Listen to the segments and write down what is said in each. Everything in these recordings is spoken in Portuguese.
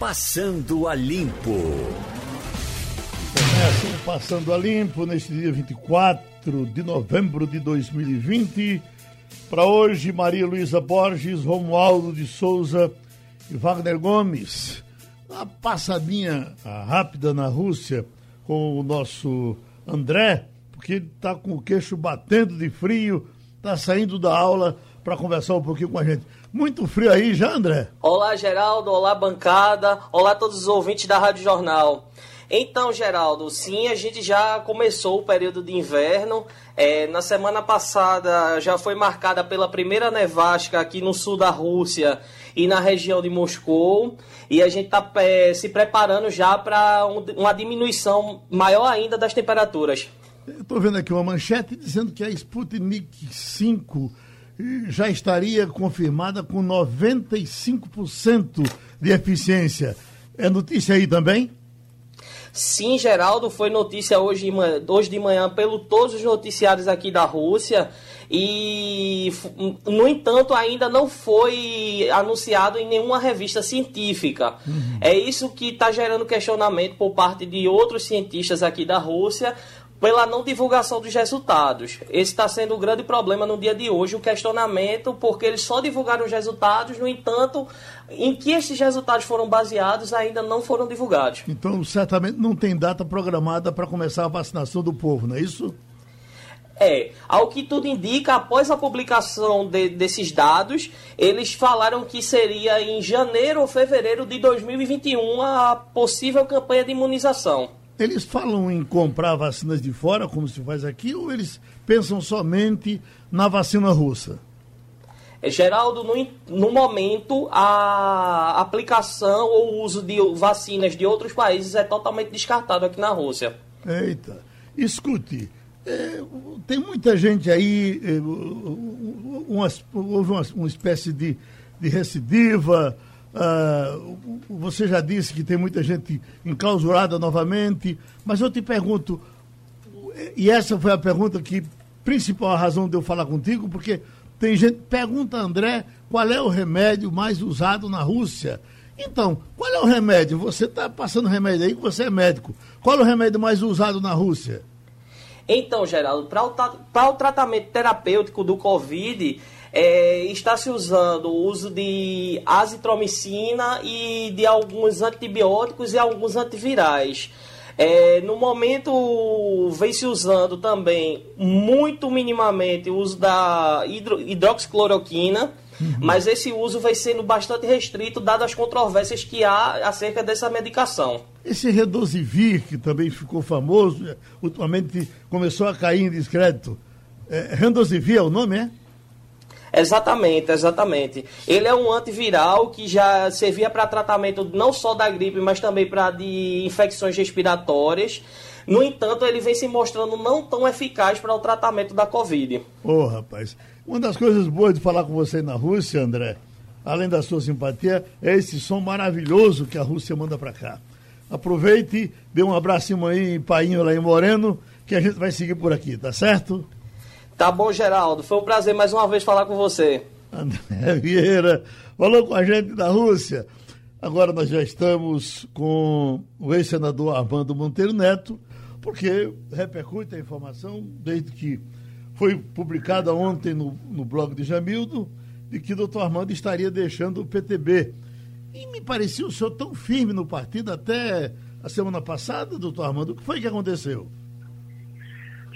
Passando a Limpo. Começa o Passando a Limpo neste dia 24 de novembro de 2020. Para hoje, Maria Luísa Borges, Romualdo de Souza e Wagner Gomes. Uma passadinha rápida na Rússia com o nosso André, porque ele está com o queixo batendo de frio, está saindo da aula para conversar um pouquinho com a gente. Muito frio aí já, André? Olá, Geraldo. Olá, bancada. Olá, todos os ouvintes da Rádio Jornal. Então, Geraldo, sim, a gente já começou o período de inverno. É, na semana passada já foi marcada pela primeira nevasca aqui no sul da Rússia e na região de Moscou. E a gente está é, se preparando já para um, uma diminuição maior ainda das temperaturas. Estou vendo aqui uma manchete dizendo que a Sputnik 5 já estaria confirmada com 95% de eficiência. É notícia aí também? Sim, Geraldo, foi notícia hoje, hoje de manhã pelo todos os noticiários aqui da Rússia e, no entanto, ainda não foi anunciado em nenhuma revista científica. Uhum. É isso que está gerando questionamento por parte de outros cientistas aqui da Rússia, pela não divulgação dos resultados. Esse está sendo o um grande problema no dia de hoje, o questionamento, porque eles só divulgaram os resultados, no entanto, em que esses resultados foram baseados ainda não foram divulgados. Então, certamente não tem data programada para começar a vacinação do povo, não é isso? É, ao que tudo indica, após a publicação de, desses dados, eles falaram que seria em janeiro ou fevereiro de 2021 a possível campanha de imunização. Eles falam em comprar vacinas de fora, como se faz aqui, ou eles pensam somente na vacina russa? Geraldo, no, no momento, a aplicação ou uso de vacinas de outros países é totalmente descartado aqui na Rússia. Eita, escute, é, tem muita gente aí, é, uma, houve uma, uma espécie de, de recidiva, Uh, você já disse que tem muita gente enclausurada novamente, mas eu te pergunto, e essa foi a pergunta que, principal razão de eu falar contigo, porque tem gente, pergunta André, qual é o remédio mais usado na Rússia? Então, qual é o remédio? Você está passando remédio aí, que você é médico. Qual é o remédio mais usado na Rússia? Então, Geraldo, para o, o tratamento terapêutico do Covid, é, está se usando o uso de azitromicina e de alguns antibióticos e alguns antivirais. É, no momento vem se usando também muito minimamente o uso da hidro, hidroxicloroquina, uhum. mas esse uso vai sendo bastante restrito dadas as controvérsias que há acerca dessa medicação. Esse Redosivir, que também ficou famoso, ultimamente começou a cair em descrédito. É, é o nome, é? Exatamente, exatamente. Ele é um antiviral que já servia para tratamento não só da gripe, mas também para de infecções respiratórias. No entanto, ele vem se mostrando não tão eficaz para o tratamento da Covid. Ô, oh, rapaz, uma das coisas boas de falar com você na Rússia, André, além da sua simpatia, é esse som maravilhoso que a Rússia manda para cá. Aproveite, dê um abraço em Painho lá em Moreno, que a gente vai seguir por aqui, tá certo? Tá bom, Geraldo. Foi um prazer mais uma vez falar com você. André Vieira falou com a gente da Rússia. Agora nós já estamos com o ex-senador Armando Monteiro Neto, porque repercute a informação desde que foi publicada ontem no, no blog de Jamildo de que o doutor Armando estaria deixando o PTB. E me parecia o senhor tão firme no partido até a semana passada, doutor Armando. O que foi que aconteceu?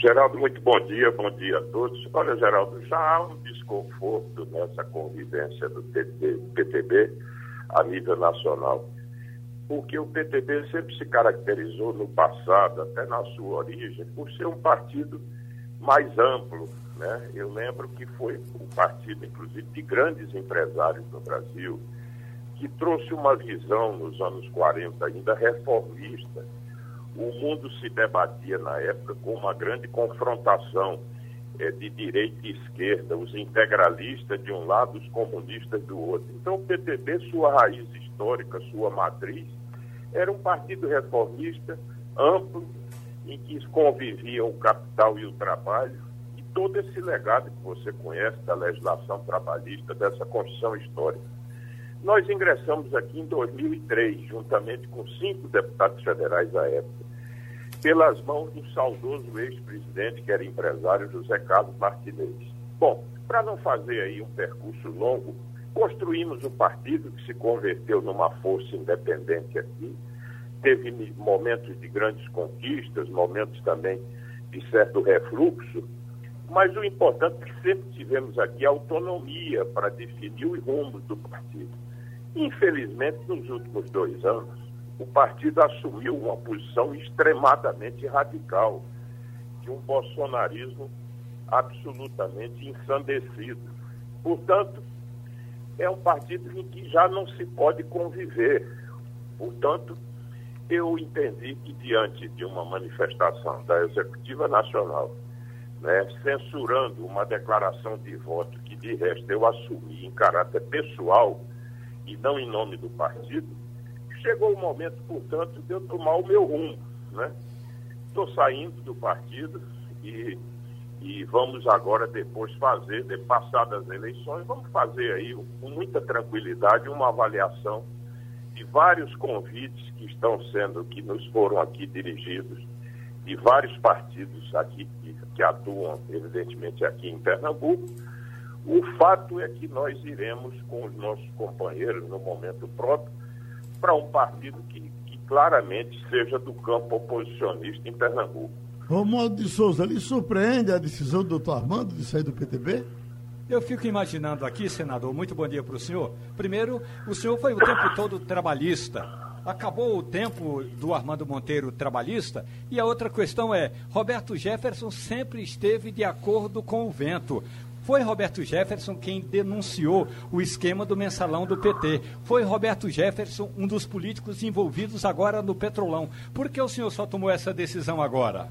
Geraldo, muito bom dia, bom dia a todos. Olha, Geraldo, já há um desconforto nessa convivência do PTB a nível nacional, porque o PTB sempre se caracterizou no passado, até na sua origem, por ser um partido mais amplo. Né? Eu lembro que foi um partido, inclusive, de grandes empresários no Brasil, que trouxe uma visão nos anos 40 ainda reformista o mundo se debatia na época com uma grande confrontação é, de direita e esquerda, os integralistas de um lado, os comunistas do outro. Então, o PTB, sua raiz histórica, sua matriz, era um partido reformista, amplo, em que conviviam o capital e o trabalho, e todo esse legado que você conhece da legislação trabalhista, dessa Constituição histórica. Nós ingressamos aqui em 2003, juntamente com cinco deputados federais à época, pelas mãos do saudoso ex-presidente, que era empresário, José Carlos Martinez. Bom, para não fazer aí um percurso longo, construímos um partido que se converteu numa força independente aqui, teve momentos de grandes conquistas, momentos também de certo refluxo, mas o importante é que sempre tivemos aqui autonomia para definir os rumos do partido. Infelizmente, nos últimos dois anos, o partido assumiu uma posição extremadamente radical, de um bolsonarismo absolutamente ensandecido. Portanto, é um partido em que já não se pode conviver. Portanto, eu entendi que diante de uma manifestação da Executiva Nacional, né, censurando uma declaração de voto que de resto eu assumi em caráter pessoal e não em nome do partido, chegou o momento, portanto, de eu tomar o meu rumo. Estou né? saindo do partido e, e vamos agora depois fazer, de passadas as eleições, vamos fazer aí com muita tranquilidade uma avaliação de vários convites que estão sendo, que nos foram aqui dirigidos, de vários partidos aqui que, que atuam, evidentemente, aqui em Pernambuco. O fato é que nós iremos com os nossos companheiros, no momento próprio, para um partido que, que, claramente seja do campo oposicionista em Pernambuco. Romualdo de Souza, lhe surpreende a decisão do doutor Armando de sair do PTB? Eu fico imaginando aqui, senador, muito bom dia para o senhor. Primeiro, o senhor foi o tempo todo trabalhista. Acabou o tempo do Armando Monteiro trabalhista? E a outra questão é: Roberto Jefferson sempre esteve de acordo com o vento. Foi Roberto Jefferson quem denunciou o esquema do mensalão do PT. Foi Roberto Jefferson um dos políticos envolvidos agora no Petrolão. Por que o senhor só tomou essa decisão agora?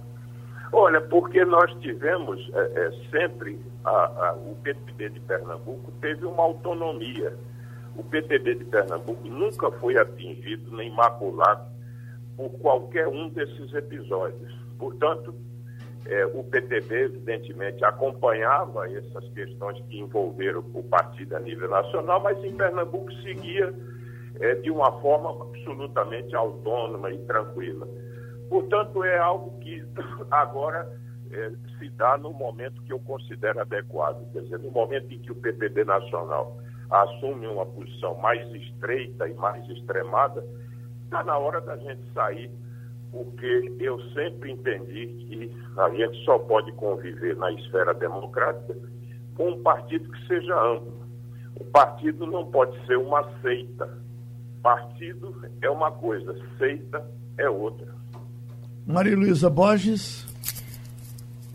Olha, porque nós tivemos é, é, sempre, a, a, o PTB de Pernambuco teve uma autonomia. O PTB de Pernambuco nunca foi atingido nem maculado por qualquer um desses episódios. Portanto, é, o PTB, evidentemente, acompanhava essas questões que envolveram o partido a nível nacional, mas em Pernambuco seguia é, de uma forma absolutamente autônoma e tranquila. Portanto, é algo que agora é, se dá no momento que eu considero adequado, quer dizer, no momento em que o PPB nacional assume uma posição mais estreita e mais extremada, está na hora da gente sair, porque eu sempre entendi que a gente só pode conviver na esfera democrática com um partido que seja amplo. O partido não pode ser uma seita. Partido é uma coisa, seita é outra. Maria Luísa Borges.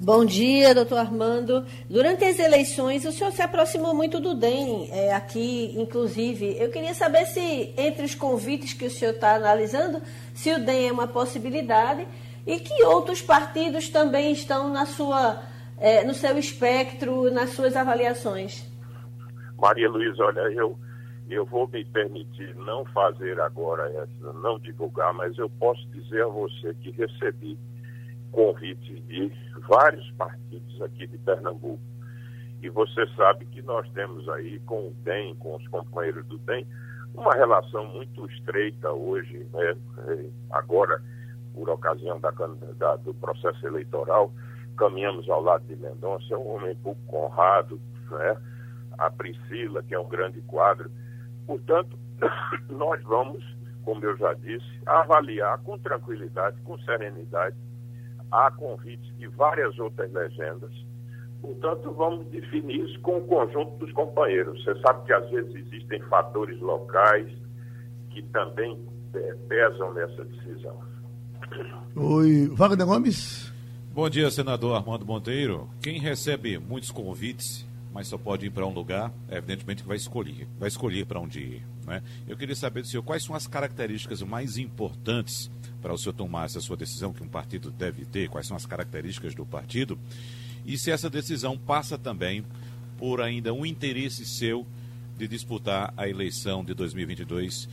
Bom dia, doutor Armando. Durante as eleições, o senhor se aproximou muito do DEM, é, aqui, inclusive. Eu queria saber se, entre os convites que o senhor está analisando, se o DEM é uma possibilidade e que outros partidos também estão na sua, é, no seu espectro, nas suas avaliações. Maria Luísa, olha, eu eu vou me permitir não fazer agora essa, não divulgar, mas eu posso dizer a você que recebi convites de vários partidos aqui de Pernambuco. E você sabe que nós temos aí com o DEM, com os companheiros do DEM, uma relação muito estreita hoje, né? É, agora, por ocasião da, da, do processo eleitoral, caminhamos ao lado de Mendonça, é um homem pouco honrado, né? a Priscila, que é um grande quadro. Portanto, nós vamos, como eu já disse, avaliar com tranquilidade, com serenidade, a convite de várias outras legendas. Portanto, vamos definir isso com o conjunto dos companheiros. Você sabe que às vezes existem fatores locais que também é, pesam nessa decisão. Oi, Wagner Gomes. Bom dia, senador Armando Monteiro. Quem recebe muitos convites mas só pode ir para um lugar, evidentemente que vai escolher, vai escolher para onde ir. Né? Eu queria saber do senhor quais são as características mais importantes para o senhor tomar essa sua decisão que um partido deve ter, quais são as características do partido, e se essa decisão passa também por ainda um interesse seu de disputar a eleição de 2022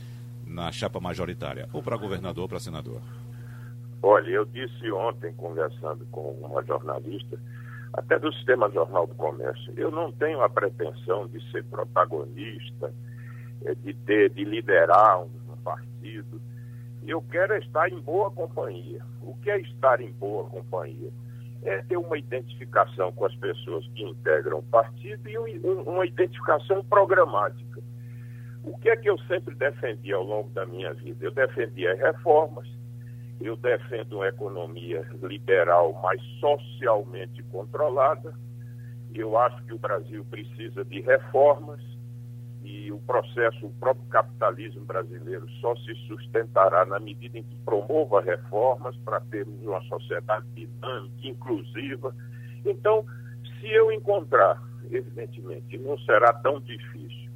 na chapa majoritária, ou para governador ou para senador. Olha, eu disse ontem, conversando com uma jornalista, até do Sistema Jornal do Comércio. Eu não tenho a pretensão de ser protagonista é, de ter, de liderar um partido. Eu quero estar em boa companhia. O que é estar em boa companhia? É ter uma identificação com as pessoas que integram o partido e um, uma identificação programática. O que é que eu sempre defendi ao longo da minha vida? Eu defendia reformas, eu defendo uma economia liberal, mas socialmente controlada. Eu acho que o Brasil precisa de reformas o processo, o próprio capitalismo brasileiro só se sustentará na medida em que promova reformas para termos uma sociedade dinâmica, inclusiva. Então, se eu encontrar, evidentemente, não será tão difícil,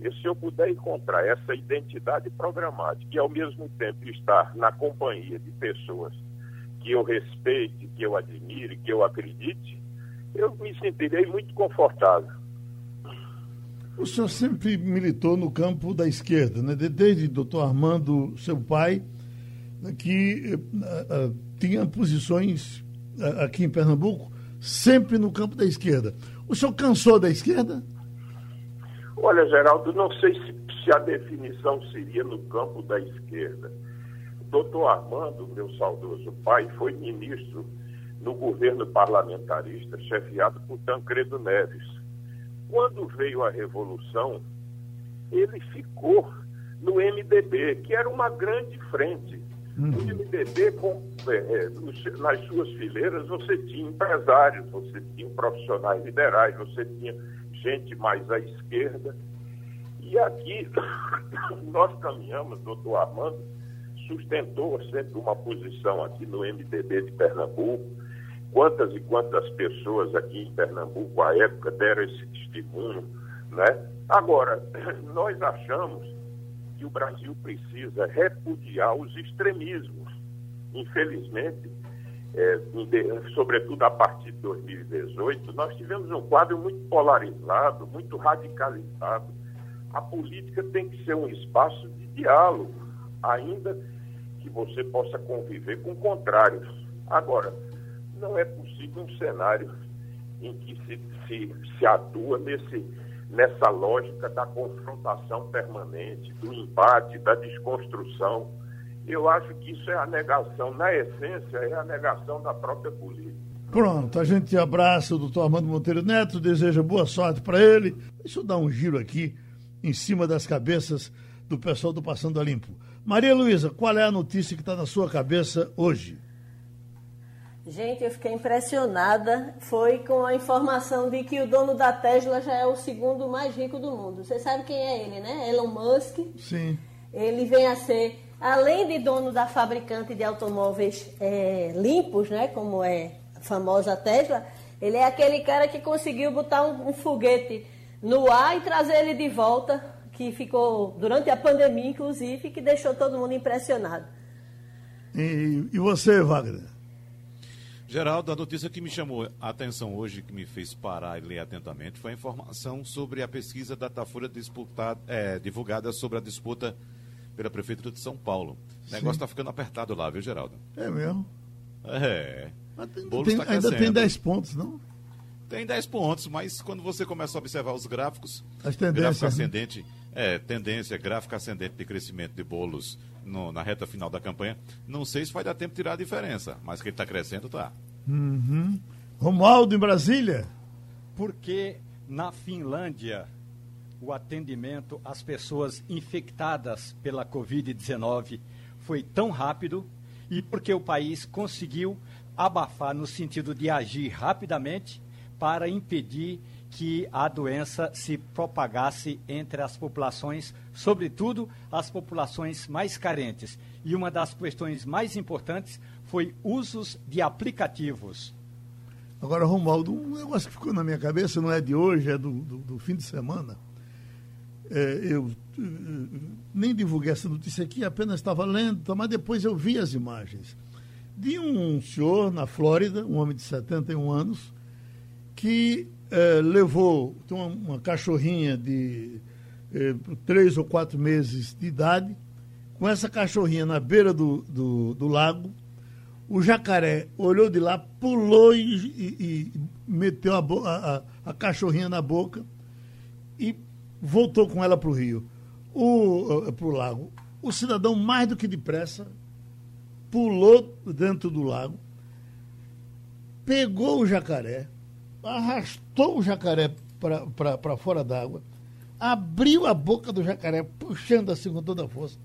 e se eu puder encontrar essa identidade programática e, ao mesmo tempo, estar na companhia de pessoas que eu respeite, que eu admire, que eu acredite, eu me sentirei muito confortável. O senhor sempre militou no campo da esquerda, né? desde o doutor Armando, seu pai, né, que uh, uh, tinha posições uh, aqui em Pernambuco sempre no campo da esquerda. O senhor cansou da esquerda? Olha, Geraldo, não sei se, se a definição seria no campo da esquerda. Doutor Armando, meu saudoso pai, foi ministro no governo parlamentarista chefiado por Tancredo Neves. Quando veio a Revolução, ele ficou no MDB, que era uma grande frente. No uhum. MDB, com, é, é nas suas fileiras, você tinha empresários, você tinha profissionais liberais, você tinha gente mais à esquerda. E aqui nós caminhamos, doutor Armando sustentou sempre uma posição aqui no MDB de Pernambuco. Quantas e quantas pessoas aqui em Pernambuco, à época, deram esse testemunho, né? Agora, nós achamos que o Brasil precisa repudiar os extremismos. Infelizmente, é, sobretudo a partir de 2018, nós tivemos um quadro muito polarizado, muito radicalizado. A política tem que ser um espaço de diálogo, ainda que você possa conviver com contrários. Agora, não é possível um cenário em que se, se, se atua nesse, nessa lógica da confrontação permanente, do embate, da desconstrução eu acho que isso é a negação, na essência, é a negação da própria política. Pronto, a gente abraça o doutor Armando Monteiro Neto, deseja boa sorte para ele. Deixa eu dar um giro aqui em cima das cabeças do pessoal do Passando a Limpo. Maria Luísa, qual é a notícia que está na sua cabeça hoje? Gente, eu fiquei impressionada. Foi com a informação de que o dono da Tesla já é o segundo mais rico do mundo. Você sabe quem é ele, né? Elon Musk. Sim. Ele vem a ser além de dono da fabricante de automóveis é, limpos, né, como é a famosa Tesla, ele é aquele cara que conseguiu botar um, um, foguete no ar e trazer ele de volta, que ficou durante a pandemia, inclusive, que deixou todo mundo impressionado. E, e você, Wagner? Geraldo, a notícia que me chamou a atenção hoje, que me fez parar e ler atentamente, foi a informação sobre a pesquisa da Datafolha é, divulgada sobre a disputa pela Prefeitura de São Paulo. O negócio está ficando apertado lá, viu, Geraldo? É mesmo? É. Mas ainda, tem, tá ainda tem 10 pontos, não? Tem 10 pontos, mas quando você começa a observar os gráficos, As tendências, gráfico né? ascendente, é, tendência, gráfico ascendente de crescimento de bolos no, na reta final da campanha, não sei se vai dar tempo de tirar a diferença, mas que ele está crescendo, está. Uhum. Romualdo, em Brasília? Porque na Finlândia o atendimento às pessoas infectadas pela Covid-19 foi tão rápido e porque o país conseguiu abafar no sentido de agir rapidamente para impedir que a doença se propagasse entre as populações, sobretudo as populações mais carentes. E uma das questões mais importantes foi usos de aplicativos. Agora, Romualdo, um negócio que ficou na minha cabeça, não é de hoje, é do, do, do fim de semana é, eu eh, nem divulguei essa notícia aqui, apenas estava lendo, mas depois eu vi as imagens de um senhor na Flórida, um homem de 71 anos, que é, levou uma, uma, cachorrinha de é, três ou quatro meses de idade, com essa cachorrinha na beira do, do, do lago, o jacaré olhou de lá, pulou e, e, e meteu a, a, a, cachorrinha na boca e voltou com ela para o Rio. para o lago. O cidadão, mais do que depressa, pulou dentro do lago, pegou o jacaré, arrastou o jacaré para fora d'água, abriu a boca do jacaré, puxando assim com toda a força,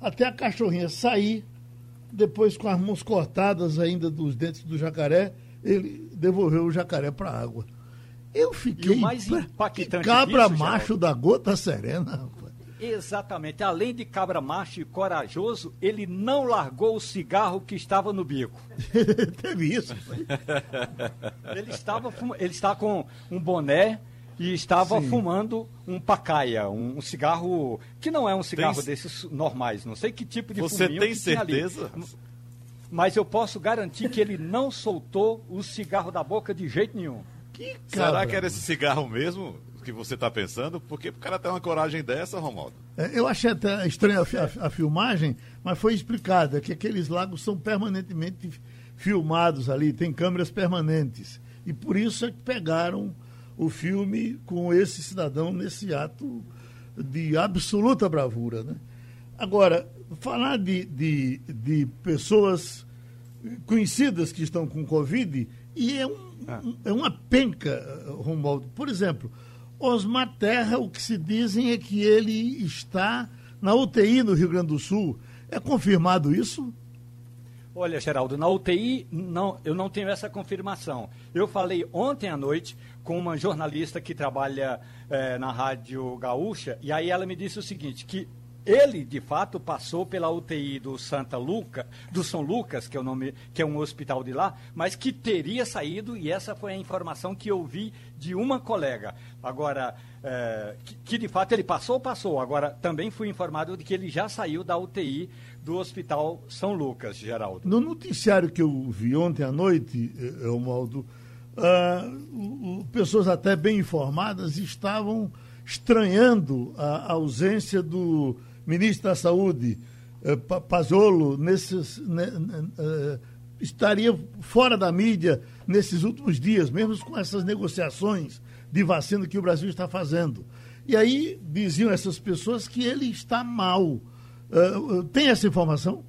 até a cachorrinha sair, depois com as mãos cortadas ainda dos dentes do jacaré, ele devolveu o jacaré para a água. Eu fiquei. E o mais impactante cabra macho Geraldo, da gota serena. Exatamente. Além de cabra macho e corajoso, ele não largou o cigarro que estava no bico. Teve isso. Ele estava, fum- ele está com um boné e estava Sim. fumando um pacaia, um, um cigarro que não é um cigarro Tem- desses normais. Não sei que tipo de Você tem certeza? Mas eu posso garantir que ele não soltou o cigarro da boca de jeito nenhum. Que Será que era esse cigarro mesmo que você está pensando? Porque o cara tem uma coragem dessa, Romualdo. É, Eu achei até estranha a, a- a filmagem, mas foi explicado é que aqueles lagos são permanentemente filmados ali, tem câmeras permanentes. E por isso é que pegaram o filme com esse cidadão nesse ato de absoluta bravura. Né? Agora, falar de, de, de pessoas conhecidas que estão com Covid, e é, um, um- é uma penca, Romualdo. Por exemplo, Osmar Terra, o que se dizem é que ele está na UTI no Rio Grande do Sul. É confirmado isso? Olha, Geraldo, na UTI não, eu não tenho essa confirmação. Eu falei ontem à noite com uma jornalista que trabalha eh, na Rádio Gaúcha, e aí ela me disse o seguinte, que ele, de fato, passou pela UTI do Santa Luca, do São Lucas, que é o nome, que é um hospital de lá, mas que teria saído, e essa foi a informação que eu vi de uma colega. Agora, eh, que, que de fato ele passou, passou. Agora, também fui informado de que ele já saiu da UTI do Hospital São Lucas, Geraldo. No noticiário que eu vi ontem à noite, eh, Romualdo, ah, pessoas até bem informadas estavam estranhando a ausência do ministro da Saúde, eh, Pa- Pazzolo, nesses, né, estaria fora da mídia nesses últimos dias, mesmo com essas negociações de vacina que o Brasil está fazendo. E aí diziam essas pessoas que ele está mal. Eh, tem essa informação?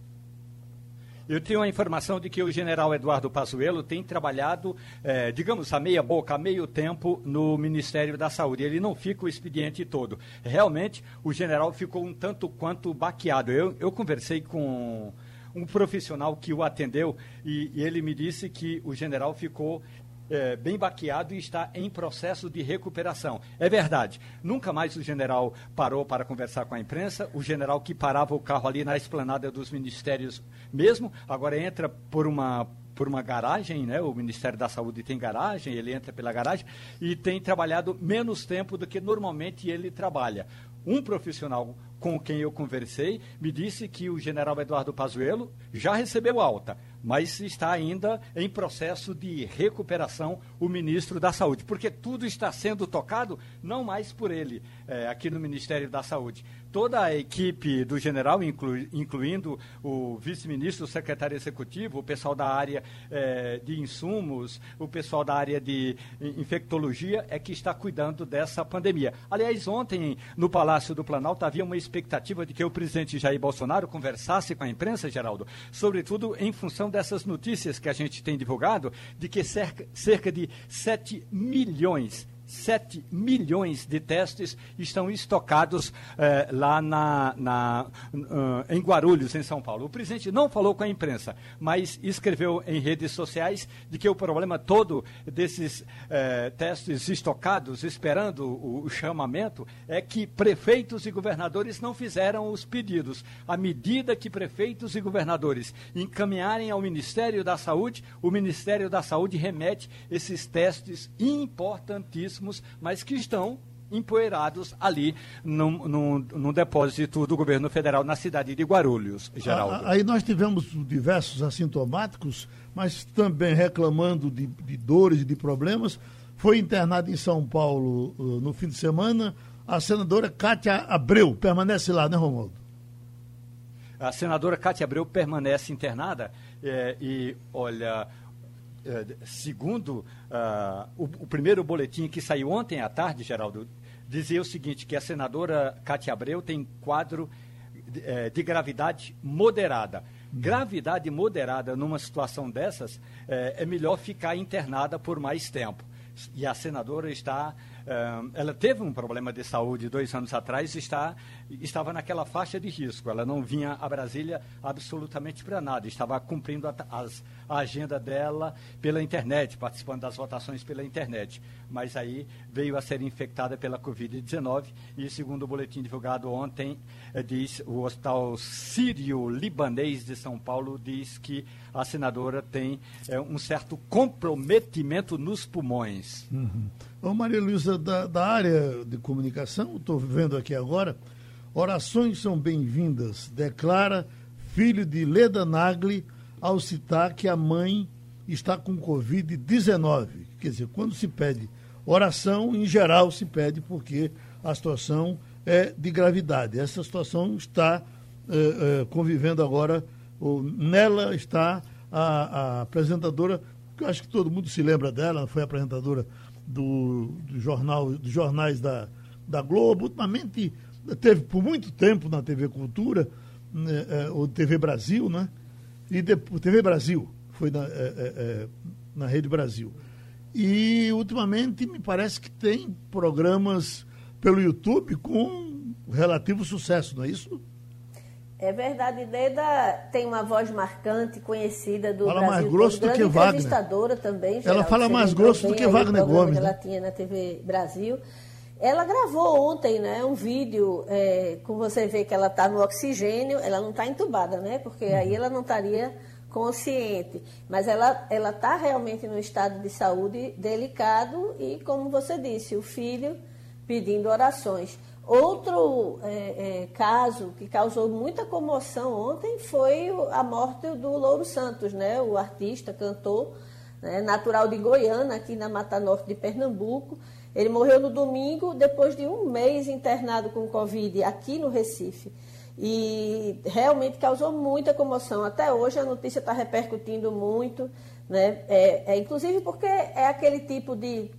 Eu tenho a informação de que o general Eduardo Pazuello tem trabalhado, eh, digamos, a meia boca, a meio tempo no Ministério da Saúde. Ele não fica o expediente todo. Realmente, o general ficou um tanto quanto baqueado. Eu, eu conversei com um profissional que o atendeu e, e ele me disse que o general ficou é, bem baqueado e está em processo de recuperação. É verdade. Nunca mais o general parou para conversar com a imprensa. O general que parava o carro ali na esplanada dos ministérios mesmo, agora entra por uma por uma garagem, né? O Ministério da Saúde tem garagem, ele entra pela garagem e tem trabalhado menos tempo do que normalmente ele trabalha. Um profissional com quem eu conversei me disse que o general Eduardo Pazuello já recebeu alta, mas está ainda em processo de recuperação o ministro da Saúde, porque tudo está sendo tocado não mais por ele, eh, aqui no Ministério da Saúde. Toda a equipe do general, inclu- incluindo o vice-ministro, o secretário executivo, o pessoal da área eh, de insumos, o pessoal da área de infectologia, é que está cuidando dessa pandemia. Aliás, ontem, no Palácio do Planalto, havia uma expectativa de que o presidente Jair Bolsonaro conversasse com a imprensa, Geraldo, sobretudo em função dessas notícias que a gente tem divulgado, de que cerca, cerca de 7 milhões 7 milhões de testes estão estocados eh, lá na, na, ah, em Guarulhos, em São Paulo. O presidente não falou com a imprensa, mas escreveu em redes sociais de que o problema todo desses eh, testes estocados, esperando o, o chamamento, é que prefeitos e governadores não fizeram os pedidos. À medida que prefeitos e governadores encaminharem ao Ministério da Saúde, o Ministério da Saúde remete esses testes importantíssimos, mas que estão empoeirados ali num, num, num depósito do governo federal na cidade de Guarulhos, Geraldo. Aí nós tivemos diversos assintomáticos, mas também reclamando de, de dores e de problemas. Foi internada em São Paulo uh, no fim de semana a senadora Cátia Abreu. Permanece lá, né, Romualdo? A senadora Cátia Abreu permanece internada eh, e, olha, eh, segundo ah, o, o primeiro boletim que saiu ontem à tarde, Geraldo, dizia o seguinte, que a senadora Cátia Abreu tem quadro de, é, de gravidade moderada. Gravidade moderada numa situação dessas, é, é melhor ficar internada por mais tempo. E a senadora está ela teve um problema de saúde dois anos atrás e está, estava naquela faixa de risco. Ela não vinha a Brasília absolutamente para nada, estava cumprindo a, as, a agenda dela pela internet, participando das votações pela internet. Mas aí veio a ser infectada pela Covid-19 e, segundo o boletim divulgado ontem, eh, diz o Hospital Sírio-Libanês de São Paulo diz que a senadora tem eh, um certo comprometimento nos pulmões. Uhum. Ô Maria Luísa, da, da área de comunicação, estou vendo aqui agora, orações são bem-vindas, declara filho de Leda Nagli ao citar que a mãe está com Covid-19. Quer dizer, quando se pede oração, em geral se pede porque a situação é de gravidade. Essa situação está eh, eh, convivendo agora, ou, nela está a, a apresentadora, que eu acho que todo mundo se lembra dela, foi apresentadora do, do jornal, dos jornais da, da Globo, ultimamente teve por muito tempo na TV Cultura, né, é, ou TV Brasil, né? E depois, TV Brasil, foi na, é, é, é, na Rede Brasil. E ultimamente me parece que tem programas pelo YouTube com relativo sucesso, não é isso? É verdade, Leda tem uma voz marcante, conhecida do fala Brasil. mais grosso do que Wagner. entrevistadora também. Ela fala mais grosso do que Wagner Gomes. Que ela tinha na TV Brasil. Ela gravou ontem né, um vídeo, é, com você vê que ela está no oxigênio, ela não está entubada, né? Porque uhum. aí ela não estaria consciente. Mas ela está realmente no estado de saúde delicado e, como você disse, o filho pedindo orações. Outro é, é, caso que causou muita comoção ontem foi a morte do Louro Santos, né? o artista, cantor, né? natural de Goiânia, aqui na Mata Norte de Pernambuco. Ele morreu no domingo, depois de um mês internado com Covid aqui no Recife. E realmente causou muita comoção. Até hoje a notícia está repercutindo muito, né? É, é, inclusive porque é aquele tipo de,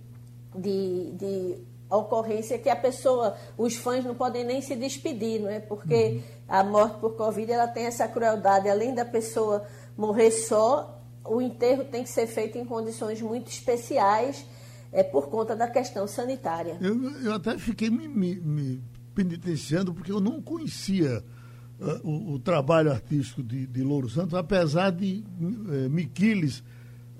de, de ocorrência que a pessoa, os fãs não podem nem se despedir, não é? Porque uhum. a morte por Covid ela tem essa crueldade, além da pessoa morrer só, o enterro tem que ser feito em condições muito especiais, é por conta da questão sanitária. Eu, eu até fiquei me, me, me, penitenciando porque eu não conhecia uh, o, o, trabalho artístico de, de Louro Santos, apesar de uh, Miquiles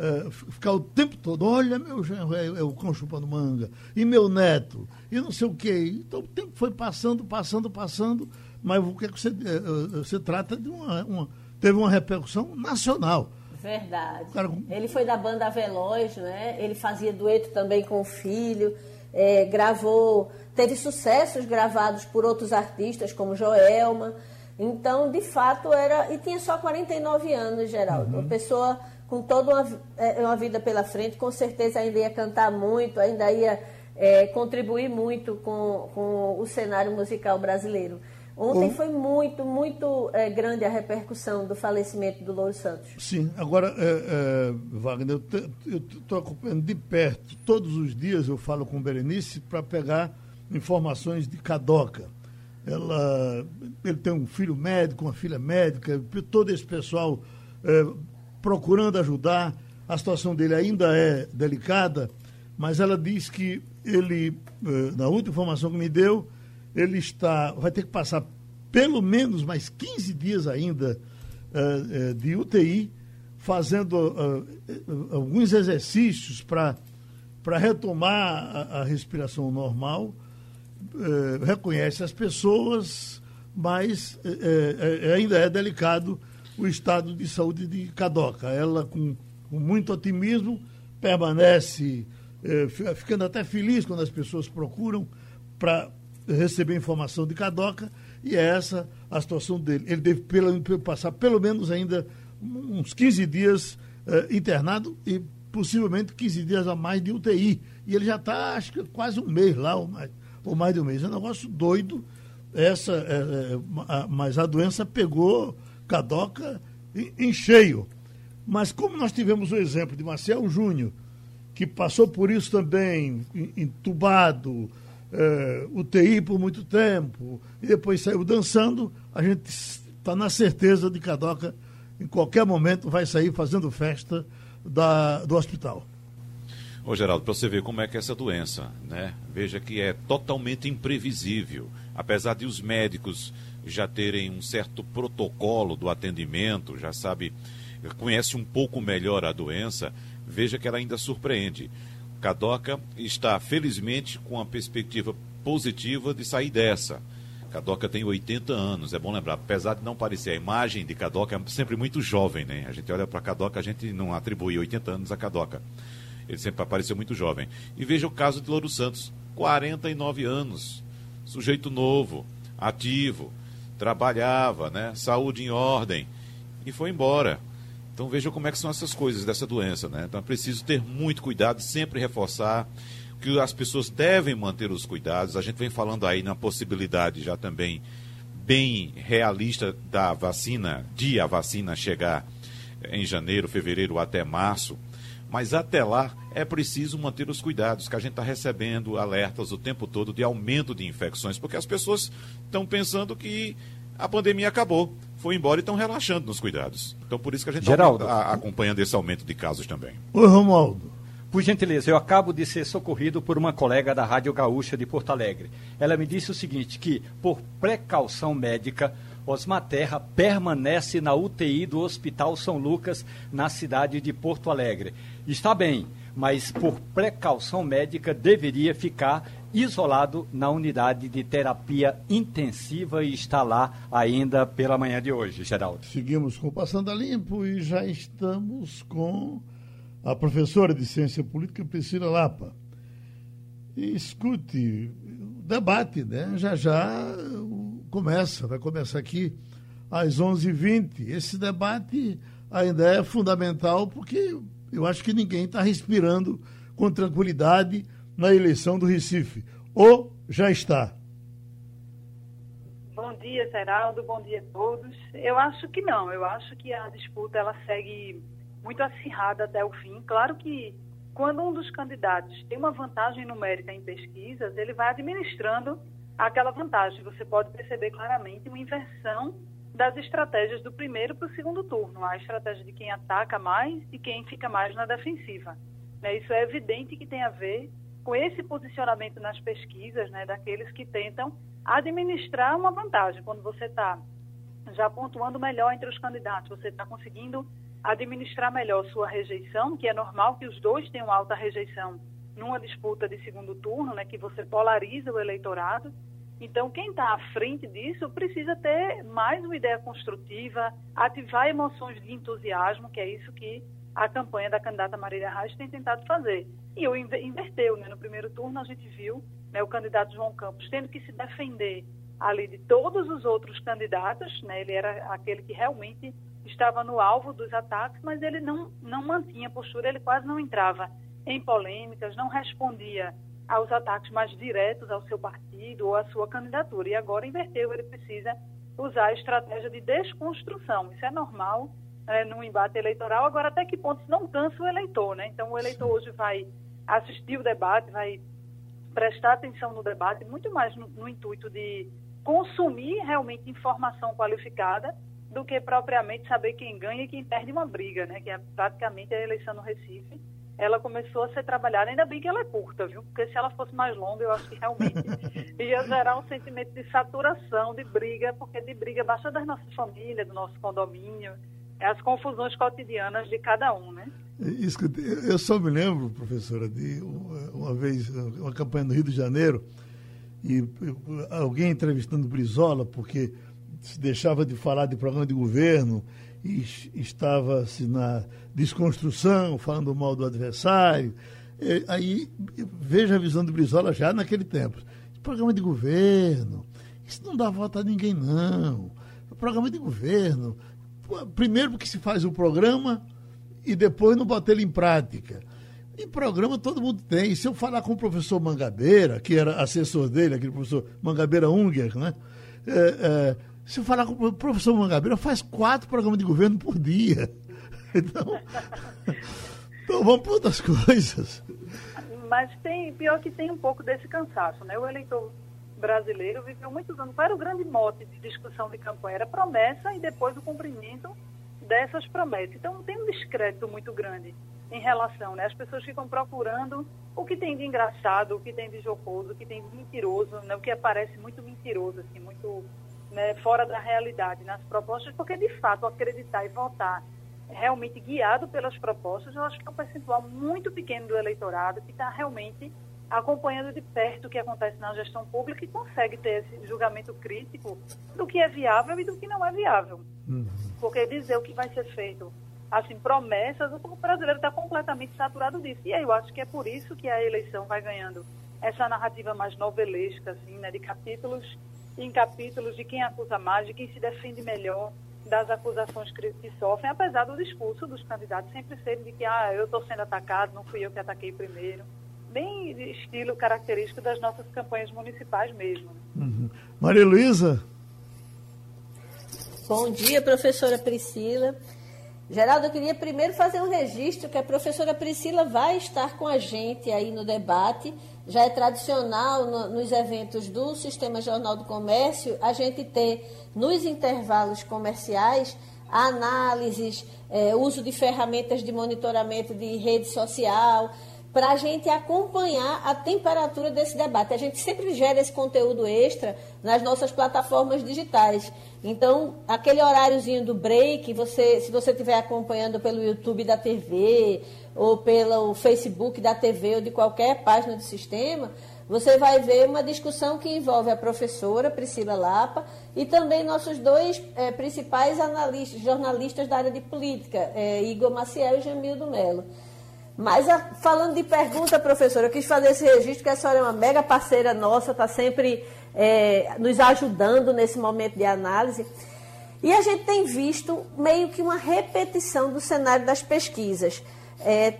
é, ficar o tempo todo, olha, meu genro é, é, o cão chupando manga, e meu neto, e não sei o quê. Então o tempo foi passando, passando, passando, mas o que, é que você, é, você trata de uma, uma, Teve uma repercussão nacional. Verdade. Cara, ele foi da banda Veloz, né? Ele fazia dueto também com o filho, é, gravou, teve sucessos gravados por outros artistas, como Joelma. Então, de fato, era. E tinha só 49 anos, Geraldo. Uhum. Uma pessoa com toda uma, é, uma vida pela frente, com certeza ainda ia cantar muito, ainda ia é, contribuir muito com, com o cenário musical brasileiro. Ontem foi muito, muito é, grande a repercussão do falecimento do Louro Santos. Sim, agora, é, é, Wagner, eu estou acompanhando de perto, todos os dias eu falo com Berenice para pegar informações de Cadoca. Ela, ele tem um filho médico, uma filha médica, todo esse pessoal é, procurando ajudar. A situação dele ainda é delicada, mas ela diz que ele, eh, na última informação que me deu, ele está, vai ter que passar pelo menos mais 15 dias ainda uh, de UTI, fazendo alguns exercícios para retomar a, respiração normal. Reconhece as pessoas, mas ainda é delicado o estado de saúde de Cadoca. Ela, com, com muito otimismo, permanece eh, ficando até feliz quando as pessoas procuram para receber informação de Cadoca, e é essa a situação dele. Ele deve pelo, passar pelo menos ainda uns 15 dias eh, internado e possivelmente 15 dias a mais de UTI. E ele já está, acho que quase um mês lá, ou mais, ou mais de um mês. É um negócio doido. Essa, é, é, mas a doença pegou Cadoca em cheio. Mas como nós tivemos o exemplo de Marcel Júnior, que passou por isso também, entubado, é, UTI por muito tempo, e depois saiu dançando, a gente está na certeza de Cadoca, em qualquer momento, vai sair fazendo festa da, do hospital. Ô Geraldo, para você ver como é que é essa doença, né? Veja que é totalmente imprevisível. Apesar de os médicos já terem um certo protocolo do atendimento, já sabe, conhece um pouco melhor a doença, veja que ela ainda surpreende. Cadoca está, felizmente, com a perspectiva positiva de sair dessa. Cadoca tem 80 anos, é bom lembrar, apesar de não parecer, a imagem de Cadoca é sempre muito jovem, né? A gente olha para Cadoca, a gente não atribui 80 anos a Cadoca. Ele sempre apareceu muito jovem. E veja o caso de Louro Santos, 49 anos, sujeito novo, ativo, trabalhava, né? Saúde em ordem e foi embora. Então veja como é que são essas coisas dessa doença, né? Então é preciso ter muito cuidado, sempre reforçar que as pessoas devem manter os cuidados. A gente vem falando aí na possibilidade já também bem realista da vacina, de a vacina chegar em janeiro, fevereiro até março. Mas até lá é preciso manter os cuidados, que a gente está recebendo alertas o tempo todo de aumento de infecções, porque as pessoas estão pensando que a pandemia acabou, foi embora e estão relaxando nos cuidados. Então por isso que a gente está acompanhando esse aumento de casos também. Oi, Romualdo. Por gentileza, eu acabo de ser socorrido por uma colega da Rádio Gaúcha de Porto Alegre. Ela me disse o seguinte, que por precaução médica, Osmar Terra permanece na UTI do Hospital São Lucas, na cidade de Porto Alegre. Está bem, mas por precaução médica deveria ficar isolado na unidade de terapia intensiva e está lá ainda pela manhã de hoje, Geraldo. Seguimos com o Passando a Limpo e já estamos com a professora de Ciência Política, Priscila Lapa. E escute, debate, né? Já já começa, vai começar aqui às 11h20. Esse debate ainda é fundamental porque eu acho que ninguém está respirando com tranquilidade na eleição do Recife. Ou já está? Bom dia, Geraldo. Bom dia a todos. Eu acho que não. Eu acho que a disputa ela segue muito acirrada até o fim. Claro que quando um dos candidatos tem uma vantagem numérica em pesquisas, ele vai administrando aquela vantagem. Você pode perceber claramente uma inversão das estratégias do primeiro para o segundo turno. A estratégia de quem ataca mais e quem fica mais na defensiva. Né? Isso é evidente que tem a ver com esse posicionamento nas pesquisas, né, daqueles que tentam administrar uma vantagem. Quando você está já pontuando melhor entre os candidatos, você está conseguindo administrar melhor sua rejeição, que é normal que os dois tenham alta rejeição numa disputa de segundo turno, né, que você polariza o eleitorado. Então, quem está à frente disso precisa ter mais uma ideia construtiva, ativar emoções de entusiasmo, que é isso que a campanha da candidata Marília Reis tem tentado fazer. E o inverteu, né? No primeiro turno a gente viu né, o candidato João Campos tendo que se defender ali de todos os outros candidatos, né? Ele era aquele que realmente estava no alvo dos ataques, mas ele não, não mantinha postura, ele quase não entrava em polêmicas, não respondia aos ataques mais diretos ao seu partido ou à sua candidatura. E agora inverteu, ele precisa usar a estratégia de desconstrução. Isso é normal né, no embate eleitoral. Agora, até que ponto isso não cansa o eleitor, né? Então, o eleitor hoje vai assistir o debate, vai prestar atenção no debate, muito mais no, no intuito de consumir realmente informação qualificada do que propriamente saber quem ganha e quem perde uma briga, né? Que é praticamente a eleição no Recife. Ela começou a ser trabalhada, ainda bem que ela é curta, viu? Porque se ela fosse mais longa, eu acho que realmente ia gerar um sentimento de saturação, de briga, porque de briga basta das nossas famílias, do nosso condomínio, é as confusões cotidianas de cada um, né? Escute, eu só me lembro, professora, de uma vez, uma campanha no Rio de Janeiro, e alguém entrevistando Brizola, porque se deixava de falar de programa de governo e estava se na desconstrução, falando mal do adversário. Aí veja a visão de Brizola já naquele tempo. Programa de governo, isso não dá volta a ninguém, não. Programa de governo, primeiro porque se faz o programa e depois não bota ele em prática. E programa todo mundo tem. Se eu falar com o professor Mangabeira, que era assessor dele, aquele professor Mangabeira Unger, né? É, é, se falar com o professor Mangabeira, faz quatro programas de governo por dia. Então, então vamos para outras coisas. mas tem, pior que tem um pouco desse cansaço, né? O eleitor brasileiro viveu muitos anos. Qual era o grande mote de discussão de campanha? Era promessa e depois o cumprimento dessas promessas. Então tem um descrédito muito grande em relação, né? As pessoas ficam procurando o que tem de engraçado, o que tem de jocoso, o que tem de mentiroso, né? o que aparece muito mentiroso, assim, muito né, fora da realidade nas propostas, porque de fato acreditar e votar realmente guiado pelas propostas, eu acho que é um percentual muito pequeno do eleitorado que está realmente acompanhando de perto o que acontece na gestão pública e consegue ter esse julgamento crítico do que é viável e do que não é viável. Uhum. Porque dizer o que vai ser feito, assim, promessas, o brasileiro está completamente saturado disso. E aí eu acho que é por isso que a eleição vai ganhando essa narrativa mais novelesca, assim, né, de capítulos em capítulos de quem acusa mais, de quem se defende melhor das acusações que, que sofrem, apesar do discurso dos candidatos sempre serem de que ah, eu estou sendo atacado, não fui eu que ataquei primeiro bem estilo característico das nossas campanhas municipais mesmo. Uhum. Maria Luísa? Bom dia, professora Priscila. Geraldo, eu queria primeiro fazer um registro que a professora Priscila vai estar com a gente aí no debate. Já é tradicional no, nos eventos do Sistema Jornal do Comércio a gente ter nos intervalos comerciais análises, é, uso de ferramentas de monitoramento de rede social, para a gente acompanhar a temperatura desse debate. A gente sempre gera esse conteúdo extra nas nossas plataformas digitais. Então, aquele horáriozinho do break, você, se você estiver acompanhando pelo YouTube da TV, ou pelo Facebook da TV, ou de qualquer página do sistema, você vai ver uma discussão que envolve a professora Priscila Lapa e também nossos dois é, principais analistas, jornalistas da área de política, é, Igor Maciel e Jamildo Melo. Mas a, falando de pergunta, professora, eu quis fazer esse registro, porque a senhora é uma mega parceira nossa, está sempre é, nos ajudando nesse momento de análise. E a gente tem visto meio que uma repetição do cenário das pesquisas. É,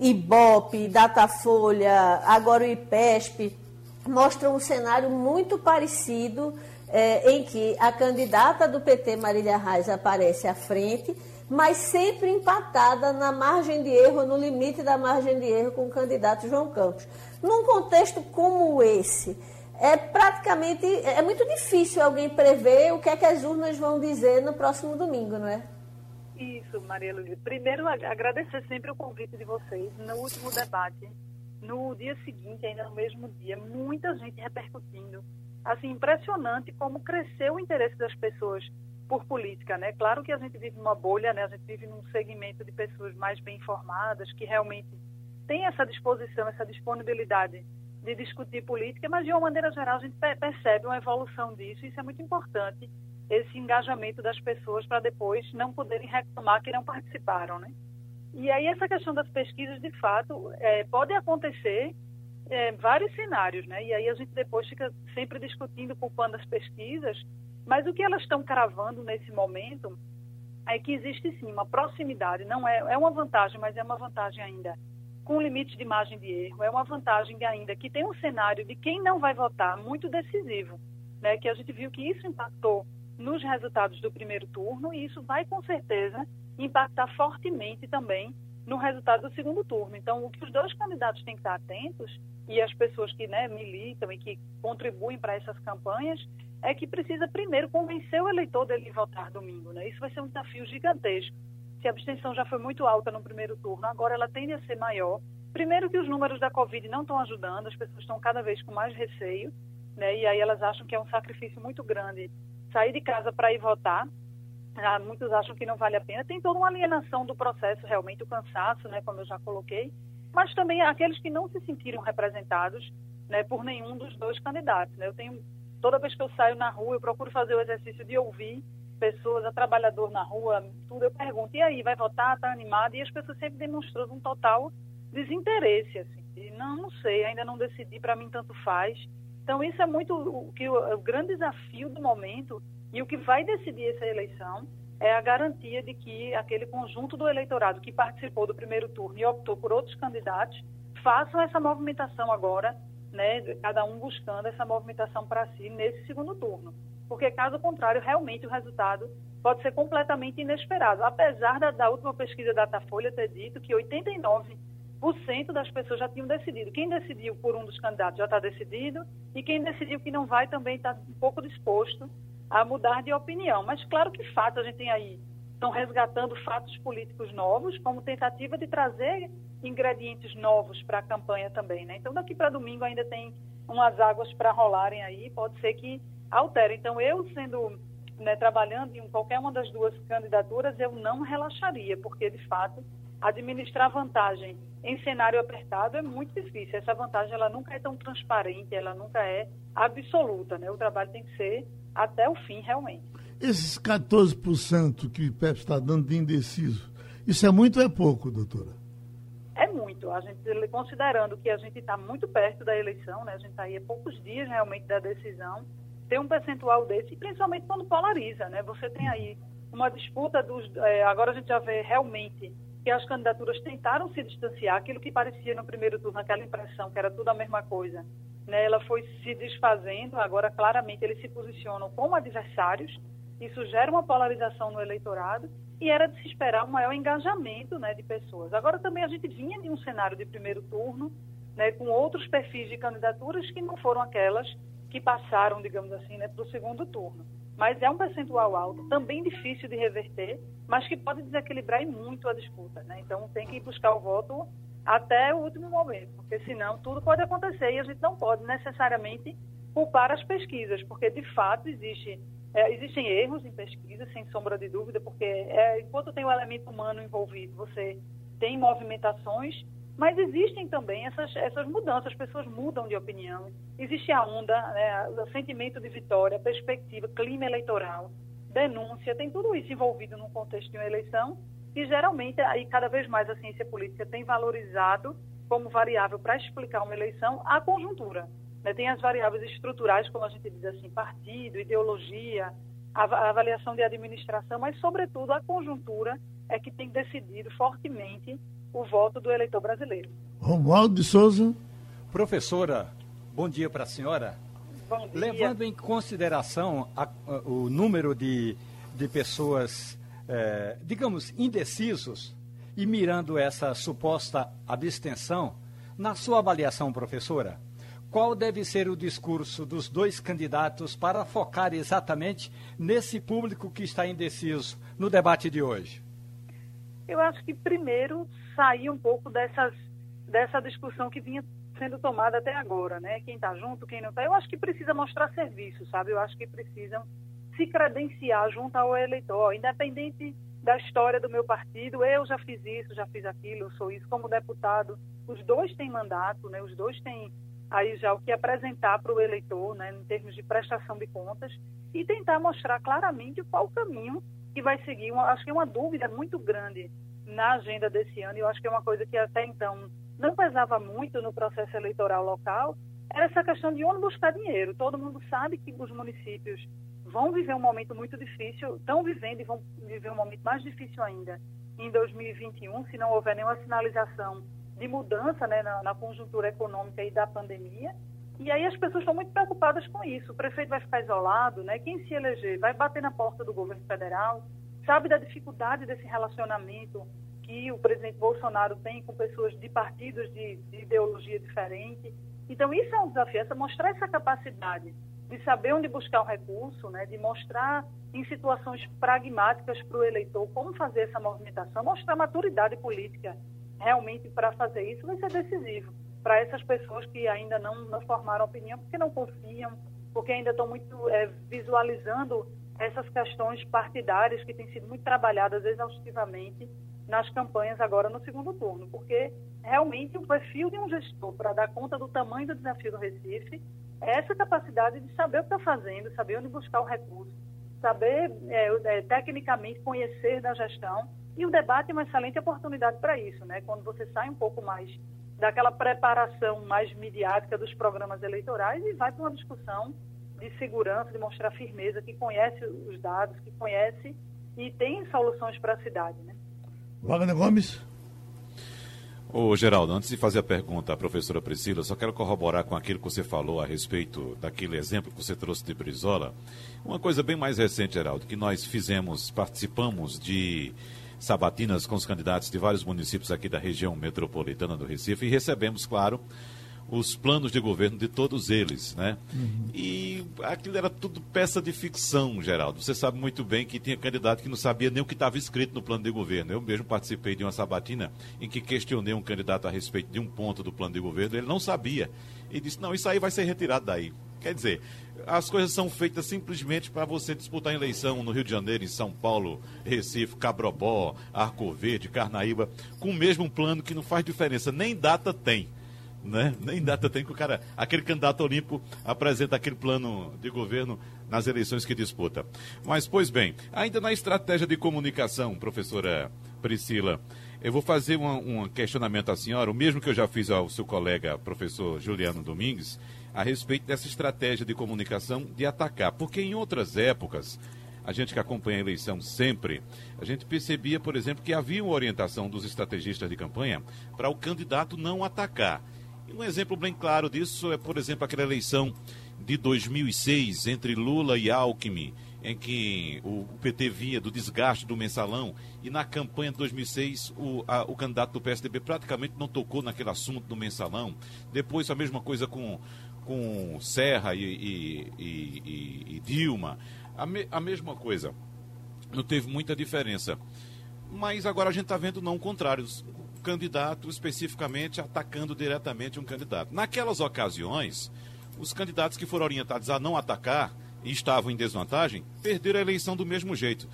Ibope, Datafolha, agora o IPESP, mostram um cenário muito parecido é, em que a candidata do PT, Marília Reis, aparece à frente mas sempre empatada na margem de erro, no limite da margem de erro com o candidato João Campos. Num contexto como esse, é praticamente é muito difícil alguém prever o que é que as urnas vão dizer no próximo domingo, não é? Isso, Maria Luísa. Primeiro, agradecer sempre o convite de vocês. No último debate, no dia seguinte, ainda no mesmo dia, muita gente repercutindo. Assim, impressionante como cresceu o interesse das pessoas por política, né? Claro que a gente vive numa bolha, né? A gente vive num segmento de pessoas mais bem informadas que realmente têm essa disposição, essa disponibilidade de discutir política, mas de uma maneira geral a gente percebe uma evolução disso. E isso é muito importante, esse engajamento das pessoas para depois não poderem reclamar que não participaram, né? E aí essa questão das pesquisas, de fato, é, pode acontecer é, vários cenários, né? E aí a gente depois fica sempre discutindo, culpando as pesquisas, mas o que elas estão cravando nesse momento é que existe sim uma proximidade, não é, é uma vantagem, mas é uma vantagem ainda com limite de margem de erro, é uma vantagem ainda que tem um cenário de quem não vai votar muito decisivo, né? Que a gente viu que isso impactou nos resultados do primeiro turno e isso vai com certeza impactar fortemente também no resultado do segundo turno. Então, o que os dois candidatos têm que estar atentos e as pessoas que né, militam e que contribuem para essas campanhas é que precisa primeiro convencer o eleitor dele votar domingo. Né? Isso vai ser um desafio gigantesco. Se a abstenção já foi muito alta no primeiro turno, agora ela tende a ser maior. Primeiro que os números da Covid não estão ajudando, as pessoas estão cada vez com mais receio, né? e aí elas acham que é um sacrifício muito grande sair de casa para ir votar. Ah, muitos acham que não vale a pena. Tem toda uma alienação do processo, realmente, o cansaço, né, como eu já coloquei, mas também aqueles que não se sentiram representados né, por nenhum dos dois candidatos. Né? Eu tenho toda vez que eu saio na rua, eu procuro fazer o exercício de ouvir pessoas, a trabalhador na rua, tudo, eu pergunto, e aí, vai votar, está animado? E as pessoas sempre demonstrando um total desinteresse, assim, e não, não sei, ainda não decidi, para mim tanto faz. Então isso é muito o que o, o grande desafio do momento e o que vai decidir essa eleição é a garantia de que aquele conjunto do eleitorado que participou do primeiro turno e optou por outros candidatos façam essa movimentação agora né, cada um buscando essa movimentação para si nesse segundo turno. Porque, caso contrário, realmente o resultado pode ser completamente inesperado. Apesar da, da última pesquisa da Datafolha ter dito que 89% das pessoas já tinham decidido. Quem decidiu por um dos candidatos já está decidido, e quem decidiu que não vai também está um pouco disposto a mudar de opinião. Mas claro que fato a gente tem aí, estão resgatando fatos políticos novos como tentativa de trazer ingredientes novos para a campanha também, né? Então daqui para domingo ainda tem umas águas para rolarem aí, pode ser que altere. Então eu sendo né, trabalhando em qualquer uma das duas candidaturas, eu não relaxaria, porque de fato administrar vantagem em cenário apertado é muito difícil. Essa vantagem ela nunca é tão transparente, ela nunca é absoluta, né? O trabalho tem que ser até o fim realmente. Esses 14% que o IPEP está dando de indeciso, isso é muito ou é pouco, doutora? É muito. A gente, considerando que a gente está muito perto da eleição, né? a gente está aí a poucos dias realmente da decisão, ter um percentual desse, principalmente quando polariza, né? Você tem aí uma disputa dos. É, agora a gente já vê realmente que as candidaturas tentaram se distanciar, aquilo que parecia no primeiro turno, aquela impressão que era tudo a mesma coisa, né? ela foi se desfazendo, agora claramente eles se posicionam como adversários, isso gera uma polarização no eleitorado e era de se esperar um maior engajamento né, de pessoas. Agora também a gente vinha de um cenário de primeiro turno, né, com outros perfis de candidaturas que não foram aquelas que passaram, digamos assim, né, para o segundo turno. Mas é um percentual alto, também difícil de reverter, mas que pode desequilibrar muito a disputa. Né? Então tem que buscar o voto até o último momento, porque senão tudo pode acontecer e a gente não pode necessariamente culpar as pesquisas, porque de fato existe, é, existem erros em pesquisa, sem sombra de dúvida, porque é, enquanto tem o elemento humano envolvido, você tem movimentações mas existem também essas, essas mudanças, as pessoas mudam de opinião. Existe a onda, né, o sentimento de vitória, perspectiva, clima eleitoral, denúncia, tem tudo isso envolvido num contexto de uma eleição e geralmente aí cada vez mais a ciência política tem valorizado como variável para explicar uma eleição a conjuntura. Né? Tem as variáveis estruturais, como a gente diz assim, partido, ideologia, a avaliação de administração, mas sobretudo a conjuntura é que tem decidido fortemente o voto do eleitor brasileiro. Romualdo de Souza. Professora, bom dia para a senhora. Bom dia. Levando em consideração a, a, o número de, de pessoas, eh, digamos, indecisos e mirando essa suposta abstenção, na sua avaliação, professora, qual deve ser o discurso dos dois candidatos para focar exatamente nesse público que está indeciso no debate de hoje? Eu acho que primeiro sair um pouco dessas, dessa discussão que vinha sendo tomada até agora, né? Quem está junto, quem não está. Eu acho que precisa mostrar serviço, sabe? Eu acho que precisam se credenciar junto ao eleitor, independente da história do meu partido. Eu já fiz isso, já fiz aquilo, eu sou isso como deputado. Os dois têm mandato, né? Os dois têm aí já o que apresentar para o eleitor, né? Em termos de prestação de contas e tentar mostrar claramente qual o caminho que vai seguir. Uma, acho que é uma dúvida muito grande na agenda desse ano, e eu acho que é uma coisa que até então não pesava muito no processo eleitoral local, era essa questão de onde buscar dinheiro. Todo mundo sabe que os municípios vão viver um momento muito difícil, estão vivendo e vão viver um momento mais difícil ainda em 2021, se não houver nenhuma sinalização de mudança né, na, na conjuntura econômica e da pandemia. E aí as pessoas estão muito preocupadas com isso. O prefeito vai ficar isolado, né? Quem se eleger vai bater na porta do governo federal, sabe da dificuldade desse relacionamento que o presidente Bolsonaro tem com pessoas de partidos de, de ideologia diferente. Então isso é um desafio, essa mostrar essa capacidade de saber onde buscar o recurso, né? De mostrar em situações pragmáticas para o eleitor como fazer essa movimentação, mostrar maturidade política realmente para fazer isso vai ser decisivo para essas pessoas que ainda não, não formaram opinião, porque não confiam, porque ainda estão muito é, visualizando essas questões partidárias que têm sido muito trabalhadas exaustivamente nas campanhas agora no segundo turno, porque realmente o perfil de um gestor para dar conta do tamanho do desafio do Recife é essa capacidade de saber o que está fazendo, saber onde buscar o recurso, saber é, é, tecnicamente conhecer da gestão e o debate é uma excelente oportunidade para isso, né? Quando você sai um pouco mais daquela preparação mais midiática dos programas eleitorais e vai para uma discussão de segurança, de mostrar firmeza, que conhece os dados, que conhece e tem soluções para a cidade. Né? Wagner Gomes. Ô, Geraldo, antes de fazer a pergunta à professora Priscila, só quero corroborar com aquilo que você falou a respeito daquele exemplo que você trouxe de Brizola. Uma coisa bem mais recente, Geraldo, que nós fizemos, participamos de sabatinas com os candidatos de vários municípios aqui da região metropolitana do Recife e recebemos, claro, os planos de governo de todos eles, né? Uhum. E aquilo era tudo peça de ficção, Geraldo. Você sabe muito bem que tinha candidato que não sabia nem o que estava escrito no plano de governo. Eu mesmo participei de uma sabatina em que questionei um candidato a respeito de um ponto do plano de governo, ele não sabia. E disse: "Não, isso aí vai ser retirado daí". Quer dizer, as coisas são feitas simplesmente para você disputar eleição no Rio de Janeiro, em São Paulo, Recife, Cabrobó, Arco Verde, Carnaíba, com o mesmo plano que não faz diferença, nem data tem né? Nem data tem que o cara, aquele candidato olímpico apresenta aquele plano de governo nas eleições que disputa. Mas, pois bem, ainda na estratégia de comunicação, professora Priscila, eu vou fazer um, um questionamento à senhora, o mesmo que eu já fiz ao seu colega, professor Juliano Domingues, a respeito dessa estratégia de comunicação de atacar. Porque em outras épocas, a gente que acompanha a eleição sempre, a gente percebia, por exemplo, que havia uma orientação dos estrategistas de campanha para o candidato não atacar. E um exemplo bem claro disso é, por exemplo, aquela eleição de 2006 entre Lula e Alckmin, em que o PT vinha do desgaste do mensalão e na campanha de 2006 o, a, o candidato do PSDB praticamente não tocou naquele assunto do mensalão. Depois a mesma coisa com, com Serra e, e, e, e Dilma. A, me, a mesma coisa. Não teve muita diferença. Mas agora a gente está vendo não o contrário candidato especificamente atacando diretamente um candidato. Naquelas ocasiões, os candidatos que foram orientados a não atacar e estavam em desvantagem, perderam a eleição do mesmo jeito.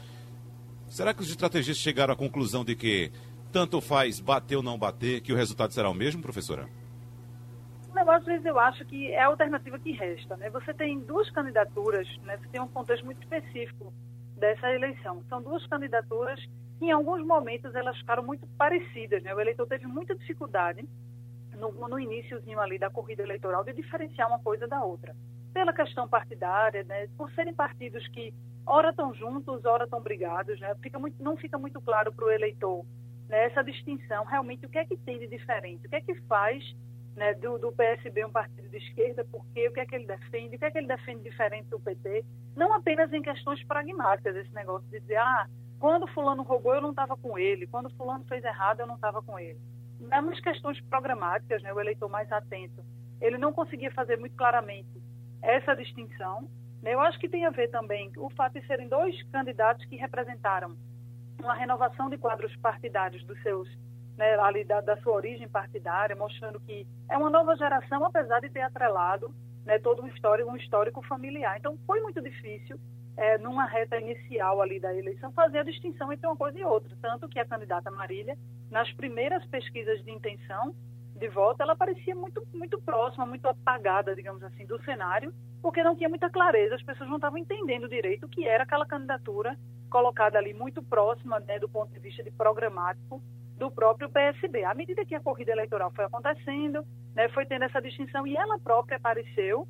Será que os estrategistas chegaram à conclusão de que tanto faz bater ou não bater, que o resultado será o mesmo, professora? Negócio, às vezes, eu acho que é a alternativa que resta. Né? Você tem duas candidaturas, né? você tem um contexto muito específico dessa eleição. São duas candidaturas em alguns momentos elas ficaram muito parecidas. Né? O eleitor teve muita dificuldade no, no iníciozinho ali da corrida eleitoral de diferenciar uma coisa da outra. Pela questão partidária, né? por serem partidos que ora estão juntos, ora estão brigados, né? fica muito, não fica muito claro para o eleitor né? essa distinção, realmente o que é que tem de diferente, o que é que faz né, do, do, PSB um partido de esquerda, porque o que é que ele defende, o que é que ele defende diferente do PT, não apenas em questões pragmáticas, esse negócio de dizer, ah, quando fulano roubou, eu não estava com ele. Quando fulano fez errado, eu não estava com ele. Nas questões programáticas, né, o eleitor mais atento, ele não conseguia fazer muito claramente essa distinção. Né? Eu acho que tem a ver também o fato de serem dois candidatos que representaram uma renovação de quadros partidários dos seus, né, ali da, da, sua origem partidária, mostrando que é uma nova geração, apesar de ter atrelado né, todo um histórico, um histórico familiar. Então, foi muito difícil é, numa reta inicial ali da eleição, fazer a distinção entre uma coisa e outra. Tanto que a candidata Marília, nas primeiras pesquisas de intenção de voto, ela parecia muito, muito próxima, muito apagada, digamos assim, do cenário, porque não tinha muita clareza, as pessoas não estavam entendendo direito o que era aquela candidatura colocada ali muito próxima né, do ponto de vista de programático do próprio PSB. À medida que a corrida eleitoral foi acontecendo, né, foi tendo essa distinção e ela própria apareceu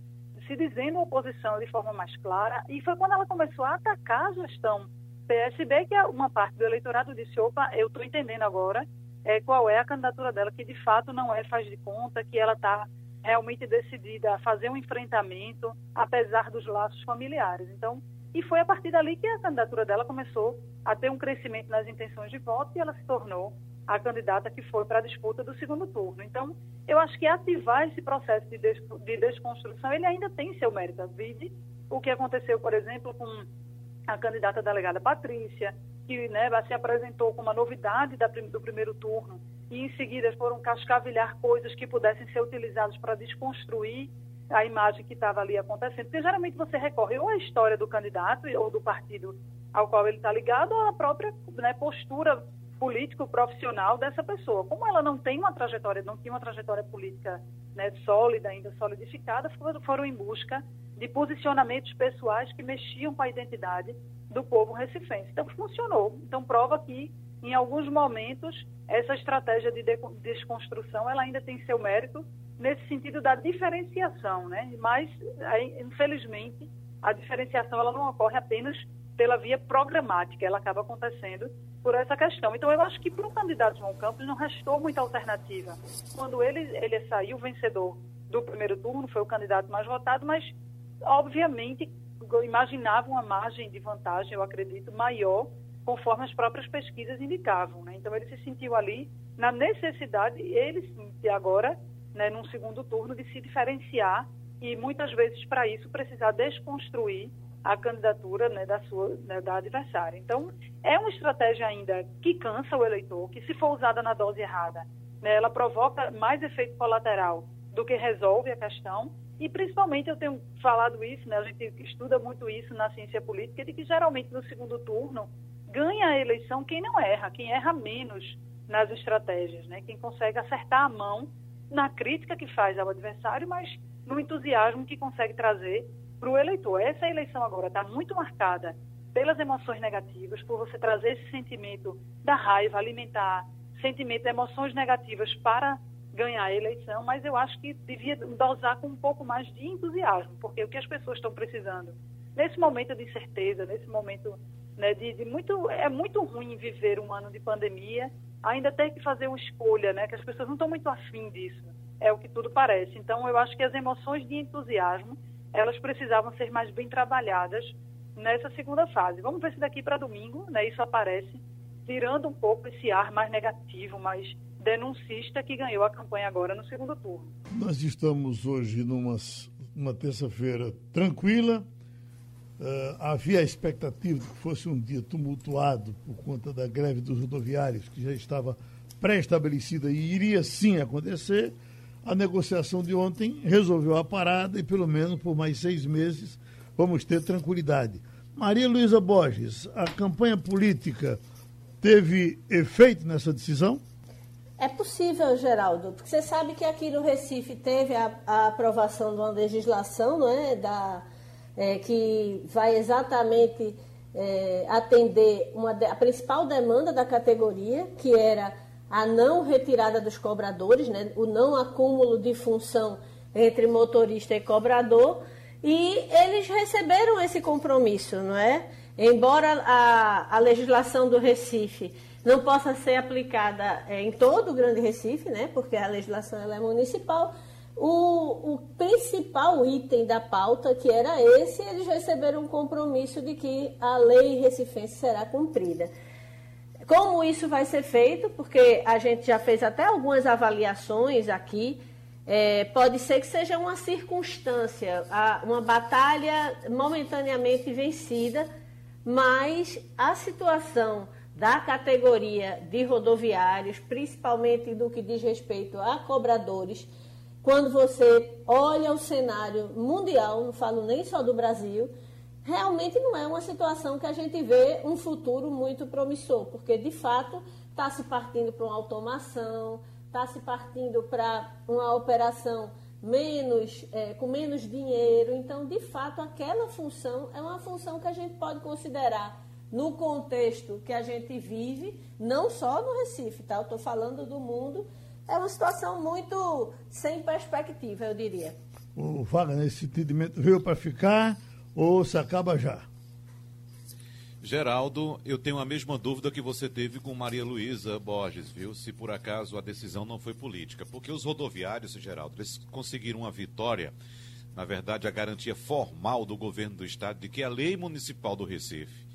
se dizendo oposição de forma mais clara, e foi quando ela começou a atacar a gestão PSB que uma parte do eleitorado disse, opa, eu estou entendendo agora é, qual é a candidatura dela, que de fato não é faz de conta, que ela está realmente decidida a fazer um enfrentamento, apesar dos laços familiares. Então, e foi a partir dali que a candidatura dela começou a ter um crescimento nas intenções de voto e ela se tornou a candidata que foi para a disputa do segundo turno. Então, eu acho que ativar esse processo de, des de desconstrução, ele ainda tem seu mérito. Vide o que aconteceu, por exemplo, com a candidata delegada Patrícia, que né, se apresentou como uma novidade da, do primeiro turno e em seguida foram cascavilhar coisas que pudessem ser utilizadas para desconstruir a imagem que estava ali acontecendo. Porque geralmente você recorre ou à história do candidato ou do partido ao qual ele está ligado ou à própria né, postura político profissional dessa pessoa. Como ela não tem uma trajetória, não tinha uma trajetória política né, sólida, ainda solidificada, foram em busca de posicionamentos pessoais que mexiam com a identidade do povo recifense. Então, funcionou. Então, prova que, em alguns momentos, essa estratégia de desconstrução ela ainda tem seu mérito nesse sentido da diferenciação, né? Mas, infelizmente, a diferenciação ela não ocorre apenas pela via programática, ela acaba acontecendo por essa questão. Então, eu acho que para o candidato João Campos não restou muita alternativa. Quando ele, ele saiu vencedor do primeiro turno, foi o candidato mais votado, mas, obviamente, imaginava uma margem de vantagem, eu acredito, maior conforme as próprias pesquisas indicavam. Né? Então, ele se sentiu ali na necessidade, ele sim, agora, né, num segundo turno, de se diferenciar e muitas vezes para isso precisar desconstruir a candidatura né, da sua né, da adversária. Então, é uma estratégia ainda que cansa o eleitor, que se for usada na dose errada, né, ela provoca mais efeito colateral do que resolve a questão. E principalmente eu tenho falado isso, né, a gente estuda muito isso na ciência política, de que geralmente no segundo turno ganha a eleição quem não erra, quem erra menos nas estratégias, né, quem consegue acertar a mão na crítica que faz ao adversário, mas no entusiasmo que consegue trazer para o eleitor. Essa eleição agora está muito marcada pelas emoções negativas, por você trazer esse sentimento da raiva, alimentar sentimento, emoções negativas para ganhar a eleição, mas eu acho que devia dosar com um pouco mais de entusiasmo, porque o que as pessoas estão precisando nesse momento de incerteza, nesse momento né, de, de, muito é muito ruim viver um ano de pandemia, ainda ter que fazer uma escolha, né, que as pessoas não estão muito afim disso, é o que tudo parece. Então eu acho que as emoções de entusiasmo elas precisavam ser mais bem trabalhadas nessa segunda fase. Vamos ver se daqui para domingo, né, isso aparece, tirando um pouco esse ar mais negativo, mais denuncista que ganhou a campanha agora no segundo turno. Nós estamos hoje numa uma terça-feira tranquila. Uh, havia a expectativa de que fosse um dia tumultuado por conta da greve dos rodoviários, que já estava pré-estabelecida e iria sim acontecer. A negociação de ontem resolveu a parada e, pelo menos por mais seis meses, vamos ter tranquilidade. Maria Luísa Borges, a campanha política teve efeito nessa decisão? É possível, Geraldo, porque você sabe que aqui no Recife teve a, a aprovação de uma legislação não é, da, é, que vai exatamente é, atender uma, a principal demanda da categoria, que era a não retirada dos cobradores, né, o não acúmulo de função entre motorista e cobrador, e eles receberam esse compromisso, não é? Embora a, a legislação do Recife não possa ser aplicada é, em todo o Grande Recife, né, porque a legislação ela é municipal, o, o, principal item da pauta, que era esse, eles receberam um compromisso de que a lei recifense será cumprida. Como isso vai ser feito? Porque a gente já fez até algumas avaliações aqui. É, pode ser que seja uma circunstância, uma batalha momentaneamente vencida, mas a situação da categoria de rodoviários, principalmente do que diz respeito a cobradores, quando você olha o cenário mundial, não falo nem só do Brasil, realmente não é uma situação que a gente vê um futuro muito promissor, porque de fato está se partindo para uma automação, está se partindo para uma operação menos, é, com menos dinheiro. Então, de fato, aquela função é uma função que a gente pode considerar no contexto que a gente vive, não só no Recife, tá? Eu estou falando do mundo. É uma situação muito sem perspectiva, eu diria. O Wagner, esse entendimento veio para ficar ou se acaba já? Geraldo, eu tenho a mesma dúvida que você teve com Maria Luísa Borges, viu? Se por acaso a decisão não foi política. Porque os rodoviários, Geraldo, eles conseguiram uma vitória, na verdade, a garantia formal do governo do estado de que a lei municipal do Recife,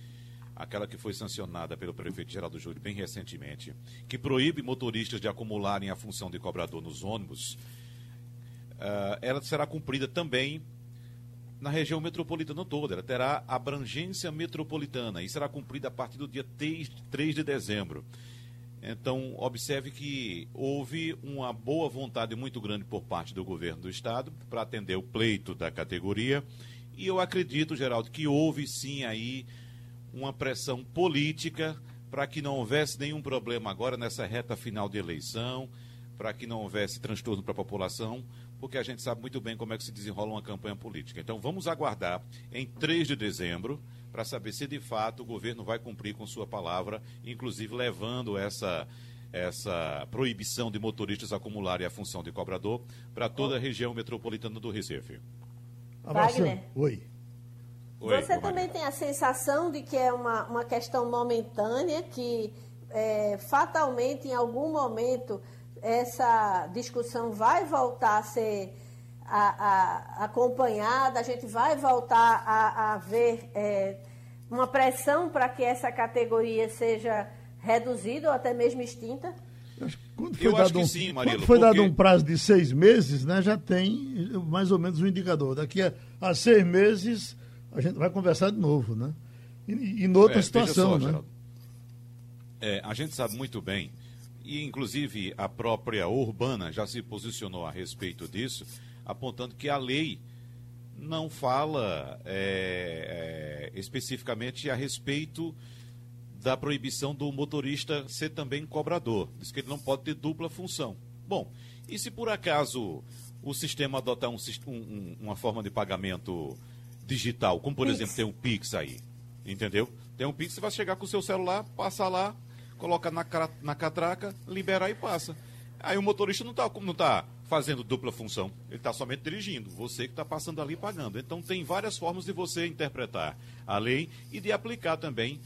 aquela que foi sancionada pelo prefeito Geraldo Júlio bem recentemente, que proíbe motoristas de acumularem a função de cobrador nos ônibus, uh, ela será cumprida também na região metropolitana toda. Ela terá abrangência metropolitana e será cumprida a partir do dia 3 de dezembro. Então, observe que houve uma boa vontade muito grande por parte do governo do estado para atender o pleito da categoria. E eu acredito, Geraldo, que houve sim aí uma pressão política para que não houvesse nenhum problema agora nessa reta final de eleição, para que não houvesse transtorno para a população, porque a gente sabe muito bem como é que se desenrola uma campanha política. Então vamos aguardar em 3 de dezembro para saber se de fato o governo vai cumprir com sua palavra, inclusive levando essa essa proibição de motoristas acumularem a função de cobrador para toda a região metropolitana do Recife. Wagner. Oi. Oi Você também tem a sensação de que é uma, uma questão momentânea, que é, fatalmente em algum momento essa discussão vai voltar a ser a, a, acompanhada, a gente vai voltar a, a ver é, uma pressão para que essa categoria seja reduzida ou até mesmo extinta? Quando foi, dado, um, sim, Marilo, quando foi porque... dado um prazo de seis meses, né, já tem mais ou menos um indicador. Daqui a, a seis meses a gente vai conversar de novo, né? E, e em outra é, situação, só, né? É, a gente sabe muito bem, e inclusive a própria Urbana já se posicionou a respeito disso, apontando que a lei não fala é, é, especificamente a respeito da proibição do motorista ser também cobrador. Diz que ele não pode ter dupla função. Bom, e se por acaso o sistema adotar um, um, uma forma de pagamento digital, como por Pix. exemplo tem o Pix aí, entendeu? Tem um Pix, você vai chegar com o seu celular, passa lá, coloca na, na catraca, libera e passa. Aí o motorista não está não tá fazendo dupla função, ele está somente dirigindo, você que está passando ali pagando. Então tem várias formas de você interpretar a lei e de aplicar também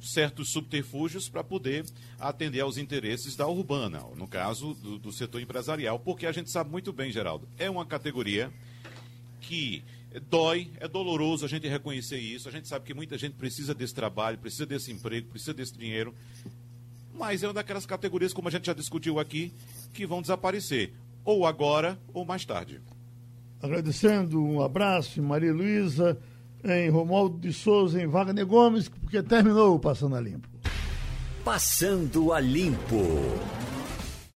certos subterfúgios para poder atender aos interesses da urbana, no caso do, do setor empresarial, porque a gente sabe muito bem, Geraldo, é uma categoria que dói, é doloroso a gente reconhecer isso. A gente sabe que muita gente precisa desse trabalho, precisa desse emprego, precisa desse dinheiro. Mas é uma daquelas categorias, como a gente já discutiu aqui, que vão desaparecer. Ou agora, ou mais tarde. Agradecendo, um abraço em Maria Luísa, em Romualdo de Souza, em Wagner Gomes, porque terminou o Passando a Limpo. Passando a Limpo.